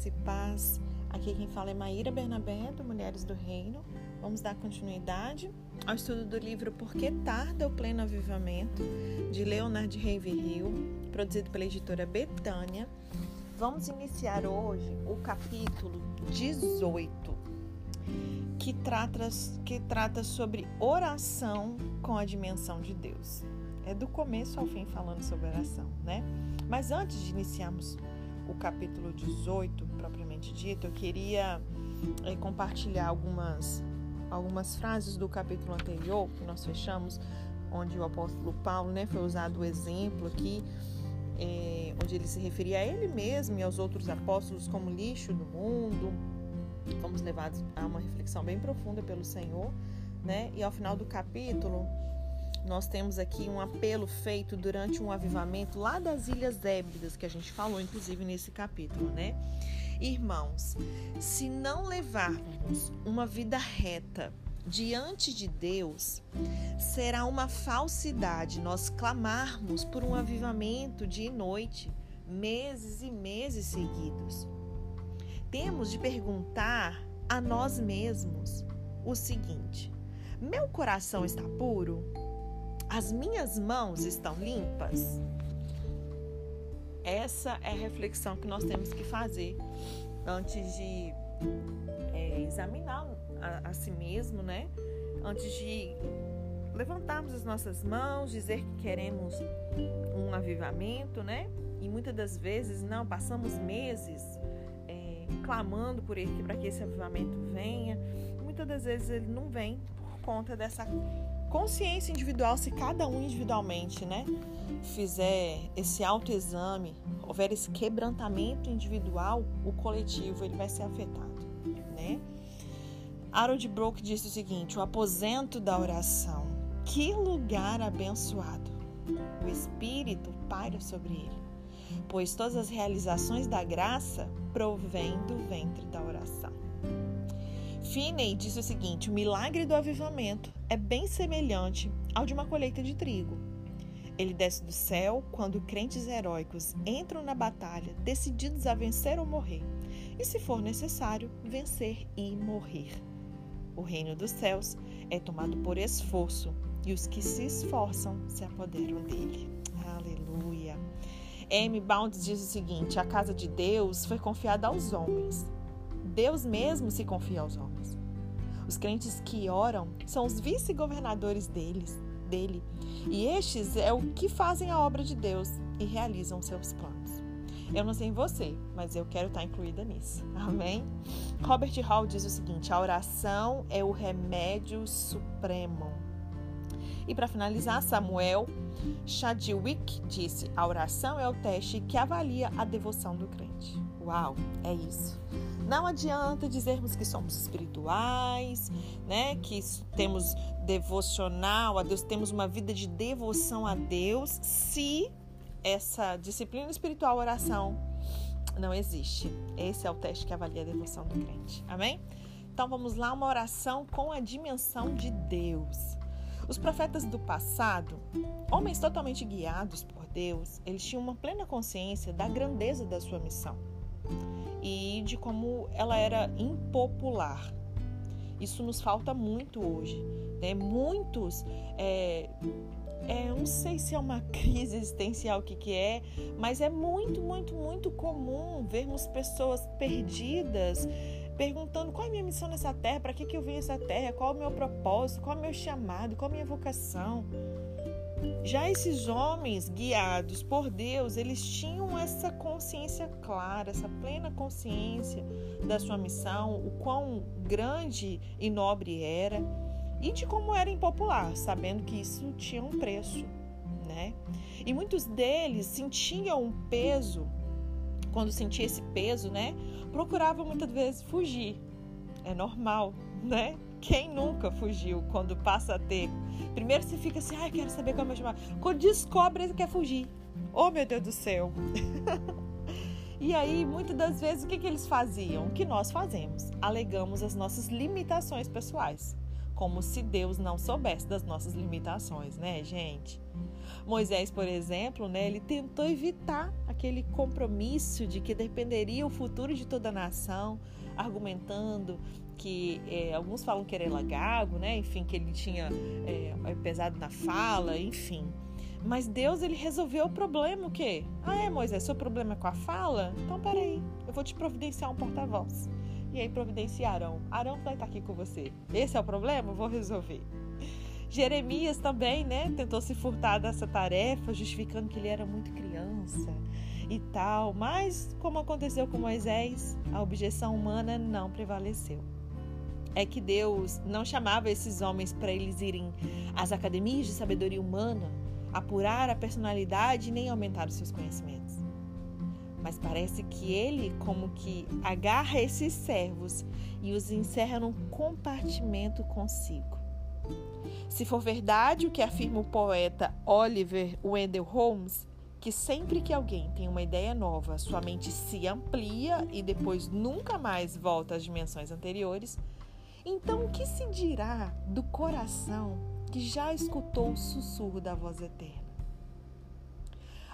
Graça e paz. Aqui quem fala é Maíra Bernabé, do Mulheres do Reino. Vamos dar continuidade ao estudo do livro Por que Tarda o Pleno Avivamento, de Leonard Ravenhill, produzido pela editora Betânia. Vamos iniciar hoje o capítulo 18, que trata, que trata sobre oração com a dimensão de Deus. É do começo ao fim falando sobre oração, né? Mas antes de iniciarmos o capítulo 18, propriamente dito, eu queria é, compartilhar algumas, algumas frases do capítulo anterior que nós fechamos, onde o apóstolo Paulo né, foi usado o exemplo aqui, é, onde ele se referia a ele mesmo e aos outros apóstolos como lixo do mundo. Fomos levados a uma reflexão bem profunda pelo Senhor, né? E ao final do capítulo, nós temos aqui um apelo feito durante um avivamento lá das Ilhas Hébridas, que a gente falou inclusive nesse capítulo, né? Irmãos, se não levarmos uma vida reta diante de Deus, será uma falsidade nós clamarmos por um avivamento dia e noite, meses e meses seguidos. Temos de perguntar a nós mesmos o seguinte: meu coração está puro? As minhas mãos estão limpas? Essa é a reflexão que nós temos que fazer antes de é, examinar a, a si mesmo, né? Antes de levantarmos as nossas mãos, dizer que queremos um avivamento, né? E muitas das vezes não, passamos meses é, clamando por ele para que esse avivamento venha. Muitas das vezes ele não vem por conta dessa consciência individual, se cada um individualmente, né, fizer esse autoexame, houver esse quebrantamento individual, o coletivo ele vai ser afetado, né? Harold Brook disse o seguinte: o aposento da oração, que lugar abençoado! O Espírito paira sobre ele, pois todas as realizações da graça provêm do ventre da oração. Finney disse o seguinte: o milagre do avivamento é bem semelhante ao de uma colheita de trigo. Ele desce do céu quando crentes heróicos entram na batalha, decididos a vencer ou morrer, e, se for necessário, vencer e morrer. O reino dos céus é tomado por esforço, e os que se esforçam se apoderam dele. Aleluia. M. Bounds diz o seguinte: a casa de Deus foi confiada aos homens Deus mesmo se confia aos homens. Os crentes que oram são os vice-governadores deles, dele, e estes é o que fazem a obra de Deus e realizam seus planos. Eu não sei em você, mas eu quero estar incluída nisso. Amém? Robert Hall diz o seguinte: a oração é o remédio supremo. E para finalizar, Samuel Chadwick disse: a oração é o teste que avalia a devoção do crente. Uau, é isso. Não adianta dizermos que somos espirituais, né? Que temos devocional a Deus, temos uma vida de devoção a Deus, se essa disciplina espiritual, oração, não existe. Esse é o teste que avalia a devoção do crente. Amém? Então vamos lá, uma oração com a dimensão de Deus. Os profetas do passado, homens totalmente guiados por Deus, eles tinham uma plena consciência da grandeza da sua missão e de como ela era impopular. Isso nos falta muito hoje. Né? Muitos, é, é, não sei se é uma crise existencial o que, que é, mas é muito, muito, muito comum vermos pessoas perdidas perguntando qual é a minha missão nessa terra, para que, que eu vim essa terra, qual é o meu propósito, qual é o meu chamado, qual é a minha vocação. Já esses homens guiados por Deus, eles tinham essa consciência clara, essa plena consciência da sua missão, o quão grande e nobre era e de como era impopular, sabendo que isso tinha um preço, né? E muitos deles sentiam um peso, quando sentia esse peso, né? Procuravam muitas vezes fugir. É normal, né? Quem nunca fugiu quando passa a ter? Primeiro você fica assim, ai, quero saber como é chamar. Quando descobre, ele quer fugir. Oh, meu Deus do céu. e aí, muitas das vezes, o que, que eles faziam? O que nós fazemos? Alegamos as nossas limitações pessoais. como se Deus não soubesse das nossas limitações, né, gente? Moisés, por exemplo, né, ele tentou evitar aquele compromisso de que dependeria o futuro de toda a nação, argumentando que é, alguns falam que era gago, né? Enfim, que ele tinha é, pesado na fala, enfim. Mas Deus ele resolveu o problema o quê? Ah, é, Moisés, seu problema é com a fala? Então peraí, eu vou te providenciar um porta-voz. E aí providenciaram. Arão vai estar aqui com você. Esse é o problema? Vou resolver. Jeremias também, né, tentou se furtar dessa tarefa, justificando que ele era muito criança e tal. Mas, como aconteceu com Moisés, a objeção humana não prevaleceu. É que Deus não chamava esses homens para eles irem às academias de sabedoria humana, apurar a personalidade nem aumentar os seus conhecimentos. Mas parece que ele, como que agarra esses servos e os encerra num compartimento consigo. Se for verdade o que afirma o poeta Oliver Wendell Holmes, que sempre que alguém tem uma ideia nova, sua mente se amplia e depois nunca mais volta às dimensões anteriores, então o que se dirá do coração que já escutou o sussurro da voz eterna?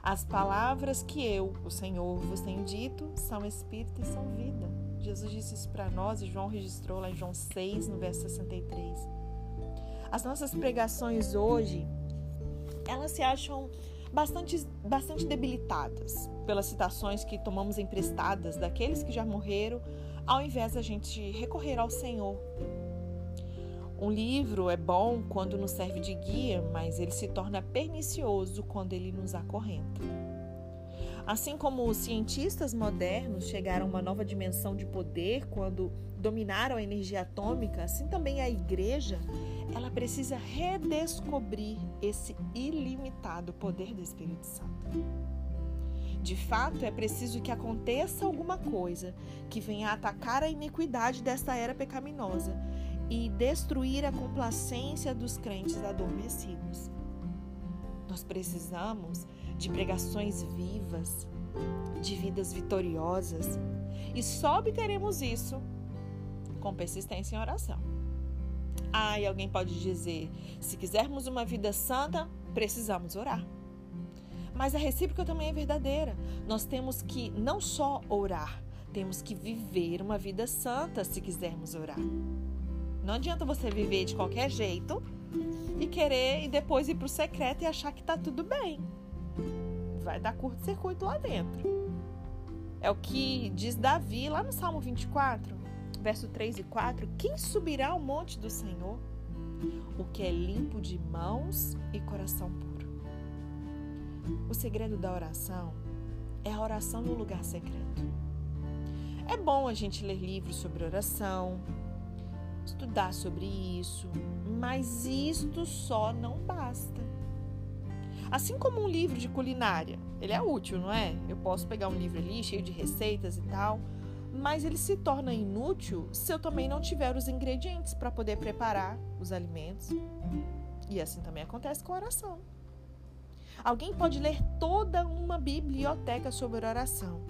As palavras que eu, o Senhor, vos tenho dito são espírito e são vida. Jesus disse isso para nós e João registrou lá em João 6, no verso 63. As nossas pregações hoje, elas se acham bastante, bastante debilitadas pelas citações que tomamos emprestadas daqueles que já morreram, ao invés da gente recorrer ao Senhor um livro é bom quando nos serve de guia, mas ele se torna pernicioso quando ele nos acorrenta. Assim como os cientistas modernos chegaram a uma nova dimensão de poder quando dominaram a energia atômica, assim também a igreja, ela precisa redescobrir esse ilimitado poder do Espírito Santo. De fato, é preciso que aconteça alguma coisa que venha atacar a iniquidade desta era pecaminosa e destruir a complacência dos crentes adormecidos. Nós precisamos de pregações vivas, de vidas vitoriosas, e só obteremos isso com persistência em oração. Ah, e alguém pode dizer: se quisermos uma vida santa, precisamos orar. Mas a recíproca também é verdadeira. Nós temos que não só orar, temos que viver uma vida santa se quisermos orar. Não adianta você viver de qualquer jeito e querer e depois ir pro secreto e achar que tá tudo bem. Vai dar curto-circuito lá dentro. É o que diz Davi lá no Salmo 24, verso 3 e 4: Quem subirá ao monte do Senhor? O que é limpo de mãos e coração puro. O segredo da oração é a oração no lugar secreto. É bom a gente ler livros sobre oração, estudar sobre isso, mas isto só não basta. Assim como um livro de culinária, ele é útil, não é? Eu posso pegar um livro ali cheio de receitas e tal, mas ele se torna inútil se eu também não tiver os ingredientes para poder preparar os alimentos. E assim também acontece com a oração. Alguém pode ler toda uma biblioteca sobre oração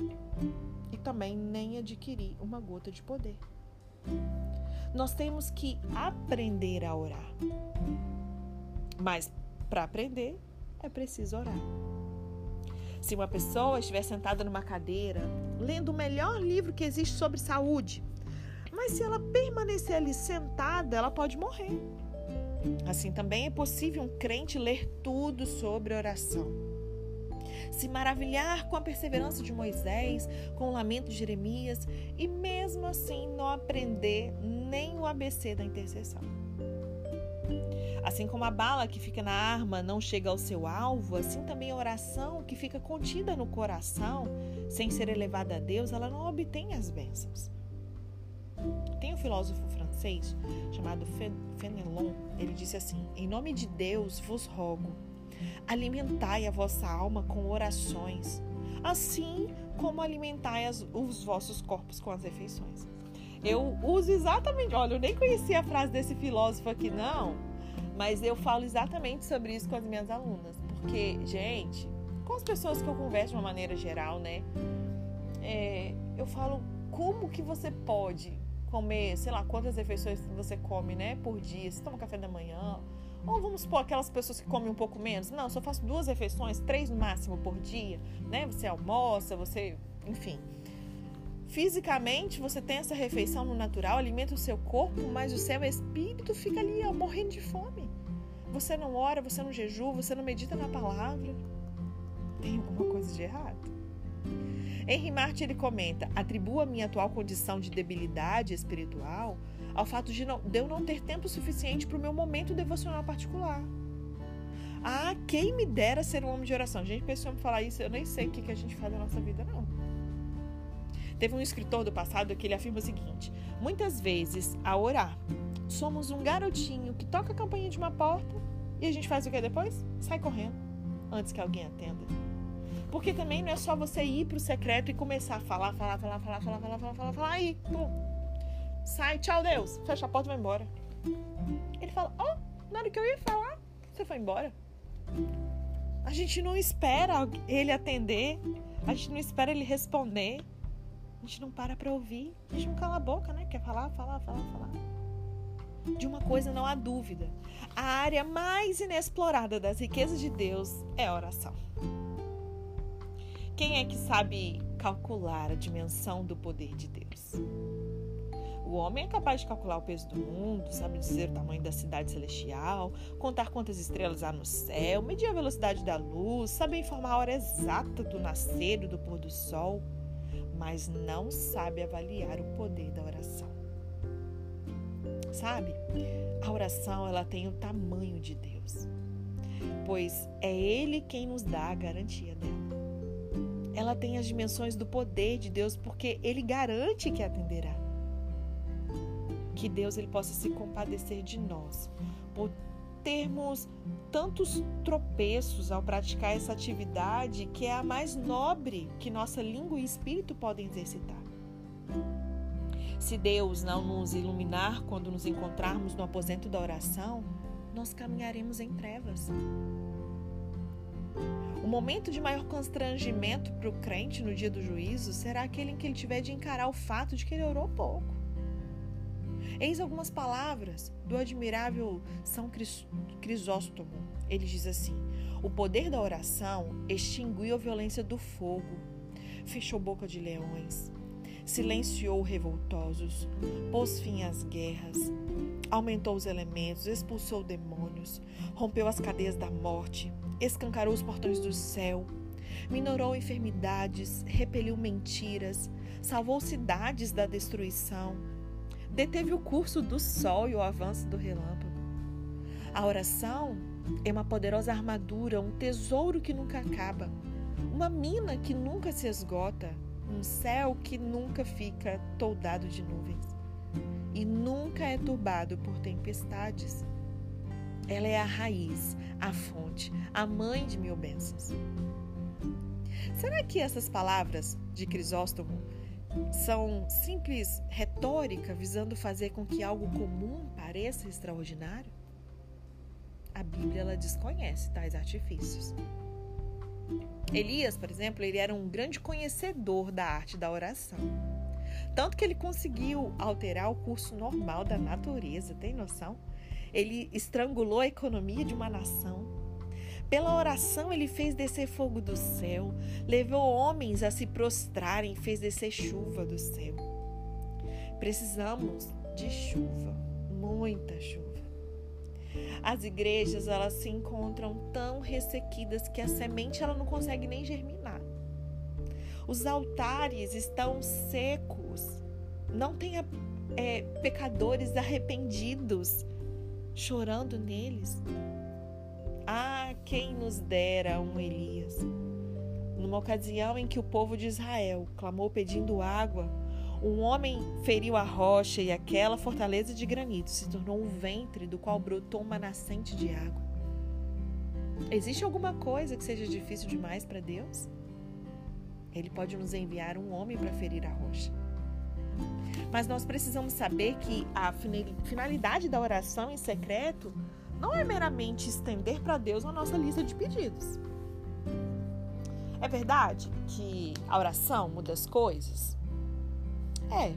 e também nem adquirir uma gota de poder. Nós temos que aprender a orar. Mas para aprender é preciso orar. Se uma pessoa estiver sentada numa cadeira, lendo o melhor livro que existe sobre saúde, mas se ela permanecer ali sentada, ela pode morrer. Assim também é possível um crente ler tudo sobre oração se maravilhar com a perseverança de Moisés, com o lamento de Jeremias e mesmo assim não aprender nem o ABC da intercessão. Assim como a bala que fica na arma não chega ao seu alvo, assim também a oração que fica contida no coração, sem ser elevada a Deus, ela não obtém as bênçãos. Tem um filósofo francês chamado Fenelon, ele disse assim: Em nome de Deus vos rogo, Alimentai a vossa alma com orações, assim como alimentai as, os vossos corpos com as refeições. Eu uso exatamente, olha, eu nem conhecia a frase desse filósofo aqui, não, mas eu falo exatamente sobre isso com as minhas alunas, porque, gente, com as pessoas que eu converso de uma maneira geral, né, é, eu falo como que você pode comer, sei lá, quantas refeições você come, né, por dia. Você toma café da manhã. Ou vamos supor aquelas pessoas que comem um pouco menos. Não, só faço duas refeições, três no máximo por dia, né? Você almoça, você, enfim. Fisicamente, você tem essa refeição no natural, alimenta o seu corpo, mas o seu espírito fica ali ó, morrendo de fome. Você não ora, você não jejua, você não medita na palavra. Tem alguma coisa de errado. Henry Martin ele comenta: atribua a minha atual condição de debilidade espiritual ao fato de, não, de eu não ter tempo suficiente para o meu momento devocional particular. Ah, quem me dera ser um homem de oração. Gente, pessoa me falar isso, eu nem sei o que, que a gente faz na nossa vida, não. Teve um escritor do passado que ele afirma o seguinte: muitas vezes, ao orar, somos um garotinho que toca a campainha de uma porta e a gente faz o que depois? Sai correndo antes que alguém atenda. Porque também não é só você ir pro secreto e começar a falar, falar, falar, falar, falar, falar, falar, falar, falar, aí, pum. Sai, tchau, Deus. Fecha a porta e vai embora. Ele fala, ó, oh, na hora que eu ia falar, você foi embora. A gente não espera ele atender, a gente não espera ele responder, a gente não para pra ouvir, a gente não cala a boca, né? Quer falar, falar, falar, falar. De uma coisa não há dúvida. A área mais inexplorada das riquezas de Deus é a oração. Quem é que sabe calcular a dimensão do poder de Deus? O homem é capaz de calcular o peso do mundo, sabe dizer o tamanho da cidade celestial, contar quantas estrelas há no céu, medir a velocidade da luz, saber informar a hora exata do nascer e do pôr do sol, mas não sabe avaliar o poder da oração. Sabe? A oração ela tem o tamanho de Deus, pois é Ele quem nos dá a garantia dela ela tem as dimensões do poder de Deus, porque ele garante que atenderá. Que Deus ele possa se compadecer de nós por termos tantos tropeços ao praticar essa atividade que é a mais nobre que nossa língua e espírito podem exercitar. Se Deus não nos iluminar quando nos encontrarmos no aposento da oração, nós caminharemos em trevas. O momento de maior constrangimento para o crente no dia do juízo será aquele em que ele tiver de encarar o fato de que ele orou pouco. Eis algumas palavras do admirável São Crisóstomo. Ele diz assim: O poder da oração extinguiu a violência do fogo, fechou boca de leões, silenciou revoltosos, pôs fim às guerras, aumentou os elementos, expulsou demônios, rompeu as cadeias da morte, escancarou os portões do céu, minorou enfermidades, repeliu mentiras, salvou cidades da destruição, deteve o curso do sol e o avanço do relâmpago. A oração é uma poderosa armadura, um tesouro que nunca acaba, uma mina que nunca se esgota, um céu que nunca fica toldado de nuvens e nunca é turbado por tempestades. Ela é a raiz, a fonte, a mãe de mil bênçãos. Será que essas palavras de Crisóstomo são simples retórica visando fazer com que algo comum pareça extraordinário? A Bíblia ela desconhece tais artifícios. Elias, por exemplo, ele era um grande conhecedor da arte da oração. Tanto que ele conseguiu alterar o curso normal da natureza, tem noção? Ele estrangulou a economia de uma nação. Pela oração, ele fez descer fogo do céu, levou homens a se prostrarem, fez descer chuva do céu. Precisamos de chuva, muita chuva. As igrejas elas se encontram tão ressequidas que a semente ela não consegue nem germinar. Os altares estão secos. Não tem é, pecadores arrependidos chorando neles. Ah, quem nos dera um Elias! Numa ocasião em que o povo de Israel clamou pedindo água, um homem feriu a rocha e aquela fortaleza de granito se tornou um ventre do qual brotou uma nascente de água. Existe alguma coisa que seja difícil demais para Deus? Ele pode nos enviar um homem para ferir a rocha. Mas nós precisamos saber que a finalidade da oração em secreto não é meramente estender para Deus a nossa lista de pedidos. É verdade que a oração muda as coisas? É.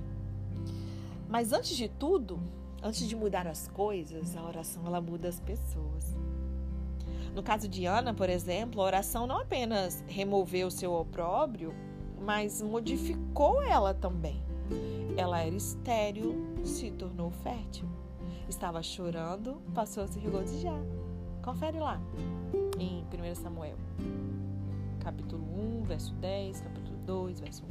Mas antes de tudo, antes de mudar as coisas, a oração ela muda as pessoas. No caso de Ana, por exemplo, a oração não apenas removeu seu opróbrio, mas modificou ela também. Ela era estéril, se tornou fértil. Estava chorando, passou a se regozijar. Confere lá em 1 Samuel, capítulo 1, verso 10, capítulo 2, verso 1.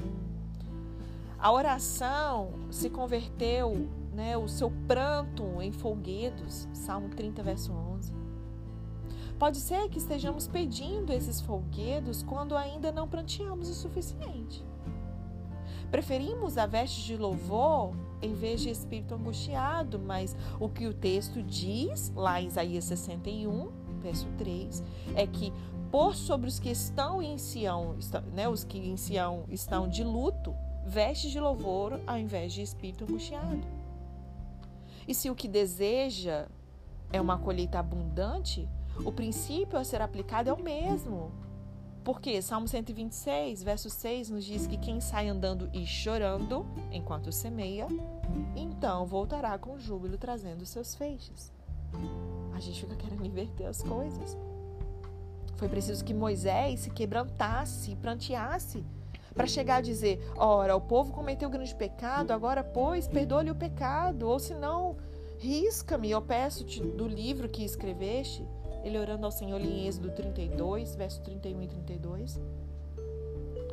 A oração se converteu, né, o seu pranto em folguedos, Salmo 30, verso 11. Pode ser que estejamos pedindo esses folguedos quando ainda não pranteamos o suficiente. Preferimos a veste de louvor em vez de espírito angustiado, mas o que o texto diz, lá em Isaías 61, verso 3, é que por sobre os que estão em Sião, né, os que em Sião estão de luto, veste de louvor ao invés de espírito angustiado. E se o que deseja é uma colheita abundante, o princípio a ser aplicado é o mesmo. Porque Salmo 126, verso 6 nos diz que quem sai andando e chorando enquanto semeia, então voltará com júbilo trazendo seus feixes. A gente fica querendo inverter as coisas. Foi preciso que Moisés se quebrantasse e pranteasse para chegar a dizer: Ora, o povo cometeu grande pecado, agora, pois, perdoa-lhe o pecado, ou se não, risca-me, eu peço-te do livro que escreveste ele orando ao Senhor em Êxodo 32, verso 31 e 32.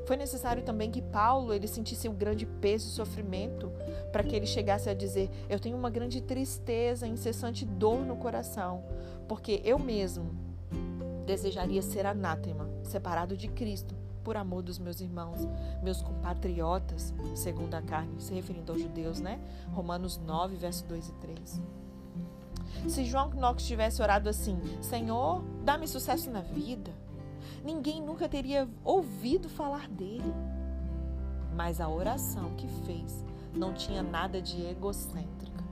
Foi necessário também que Paulo ele sentisse um grande peso e sofrimento para que ele chegasse a dizer: Eu tenho uma grande tristeza, incessante dor no coração, porque eu mesmo desejaria ser anátema, separado de Cristo, por amor dos meus irmãos, meus compatriotas, segundo a carne, se referindo aos judeus, né? Romanos 9, verso 2 e 3. Se João Knox tivesse orado assim: Senhor, dá-me sucesso na vida, ninguém nunca teria ouvido falar dele. Mas a oração que fez não tinha nada de egocêntrica.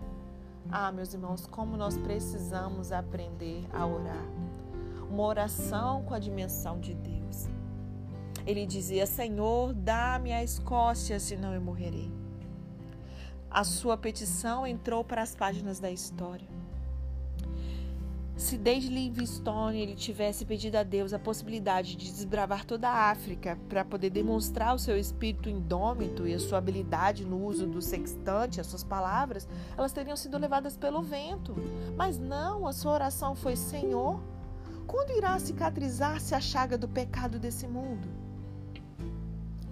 Ah, meus irmãos, como nós precisamos aprender a orar. Uma oração com a dimensão de Deus. Ele dizia: Senhor, dá-me a Escócia, senão eu morrerei. A sua petição entrou para as páginas da história. Se desde Livingstone ele tivesse pedido a Deus a possibilidade de desbravar toda a África para poder demonstrar o seu espírito indômito e a sua habilidade no uso do sextante, as suas palavras, elas teriam sido levadas pelo vento. Mas não, a sua oração foi: Senhor, quando irá cicatrizar-se a chaga do pecado desse mundo?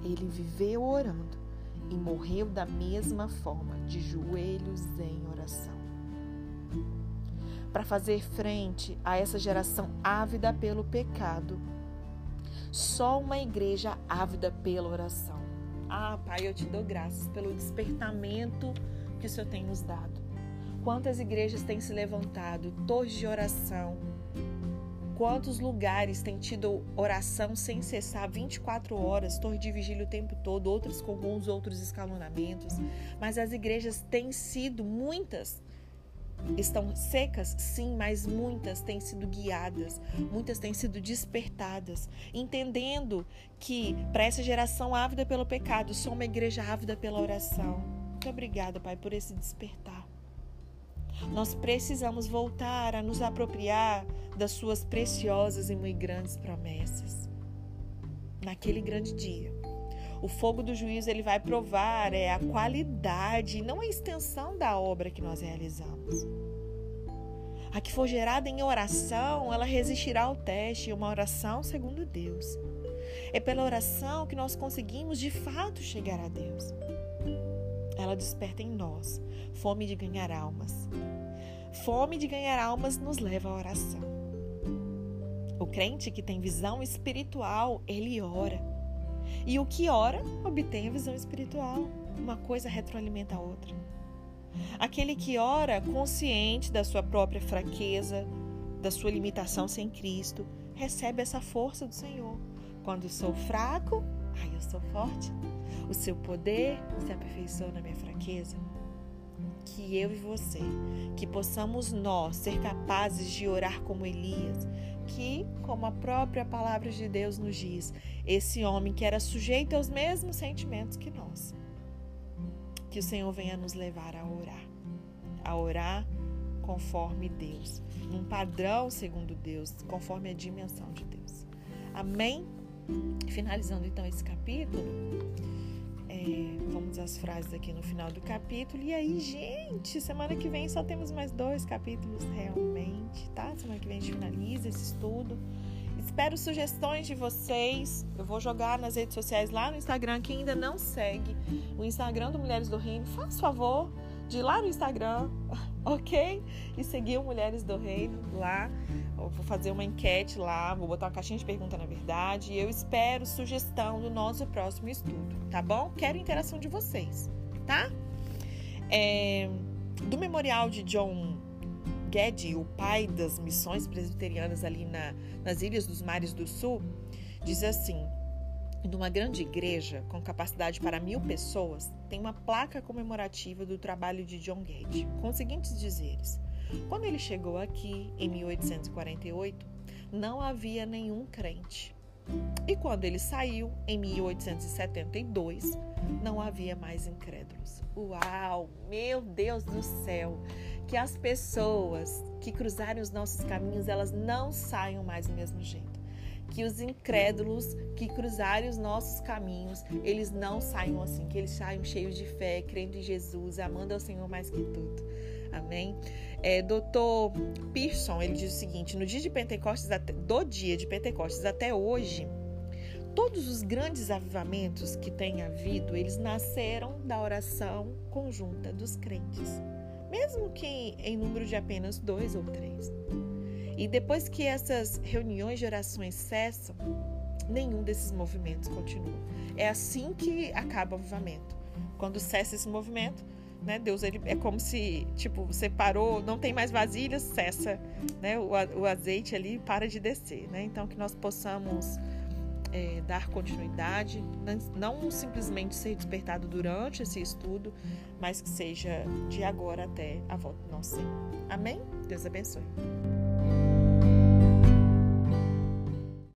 Ele viveu orando e morreu da mesma forma, de joelhos em oração para fazer frente a essa geração ávida pelo pecado. Só uma igreja ávida pela oração. Ah, Pai, eu te dou graças pelo despertamento que o Senhor tem nos dado. Quantas igrejas têm se levantado, torres de oração, quantos lugares têm tido oração sem cessar 24 horas, torre de vigília o tempo todo, outras com alguns outros escalonamentos, mas as igrejas têm sido muitas estão secas, sim, mas muitas têm sido guiadas, muitas têm sido despertadas, entendendo que para essa geração ávida pelo pecado, sou uma igreja ávida pela oração. Muito obrigada, Pai, por esse despertar. Nós precisamos voltar a nos apropriar das suas preciosas e muito grandes promessas. Naquele grande dia, o fogo do juízo ele vai provar é a qualidade, não a extensão da obra que nós realizamos. A que for gerada em oração, ela resistirá ao teste, uma oração segundo Deus. É pela oração que nós conseguimos de fato chegar a Deus. Ela desperta em nós fome de ganhar almas. Fome de ganhar almas nos leva à oração. O crente que tem visão espiritual, ele ora. E o que ora obtém a visão espiritual. Uma coisa retroalimenta a outra. Aquele que ora consciente da sua própria fraqueza, da sua limitação sem Cristo, recebe essa força do Senhor. Quando sou fraco, aí eu sou forte. O seu poder se aperfeiçoa na minha fraqueza. Que eu e você, que possamos nós ser capazes de orar como Elias, que, como a própria palavra de Deus nos diz, esse homem que era sujeito aos mesmos sentimentos que nós. que o Senhor venha nos levar a orar, a orar conforme Deus, num padrão segundo Deus, conforme a dimensão de Deus. Amém? Finalizando então esse capítulo, é, vamos às frases aqui no final do capítulo. E aí, gente, semana que vem só temos mais dois capítulos realmente, tá? Semana que vem a gente finaliza esse estudo. Espero sugestões de vocês. Eu vou jogar nas redes sociais lá no Instagram. Quem ainda não segue o Instagram do Mulheres do Reino, faz favor de lá no Instagram, ok? E seguir o Mulheres do Reino lá. Eu vou fazer uma enquete lá, vou botar uma caixinha de pergunta na verdade. E eu espero sugestão do nosso próximo estudo, tá bom? Quero interação de vocês, tá? É, do memorial de John Geddy, o pai das missões presbiterianas ali na, nas Ilhas dos Mares do Sul, diz assim: numa grande igreja com capacidade para mil pessoas, tem uma placa comemorativa do trabalho de John Geddy, com os seguintes dizeres: Quando ele chegou aqui, em 1848, não havia nenhum crente. E quando ele saiu, em 1872, não havia mais incrédulos. Uau! Meu Deus do céu! que as pessoas que cruzarem os nossos caminhos, elas não saiam mais do mesmo jeito. Que os incrédulos que cruzarem os nossos caminhos, eles não saiam assim, que eles saiam cheios de fé, crendo em Jesus, amando ao Senhor mais que tudo. Amém? É, Doutor Pearson, ele diz o seguinte: no dia de Pentecostes, do dia de Pentecostes até hoje, todos os grandes avivamentos que têm havido, eles nasceram da oração conjunta dos crentes mesmo que em número de apenas dois ou três. E depois que essas reuniões de orações cessam, nenhum desses movimentos continua. É assim que acaba o avivamento. Quando cessa esse movimento, né, Deus ele é como se tipo você parou, não tem mais vasilhas, cessa, né, o, o azeite ali para de descer, né? Então que nós possamos é, dar continuidade, não simplesmente ser despertado durante esse estudo, mas que seja de agora até a volta do nosso Senhor. Amém? Deus abençoe.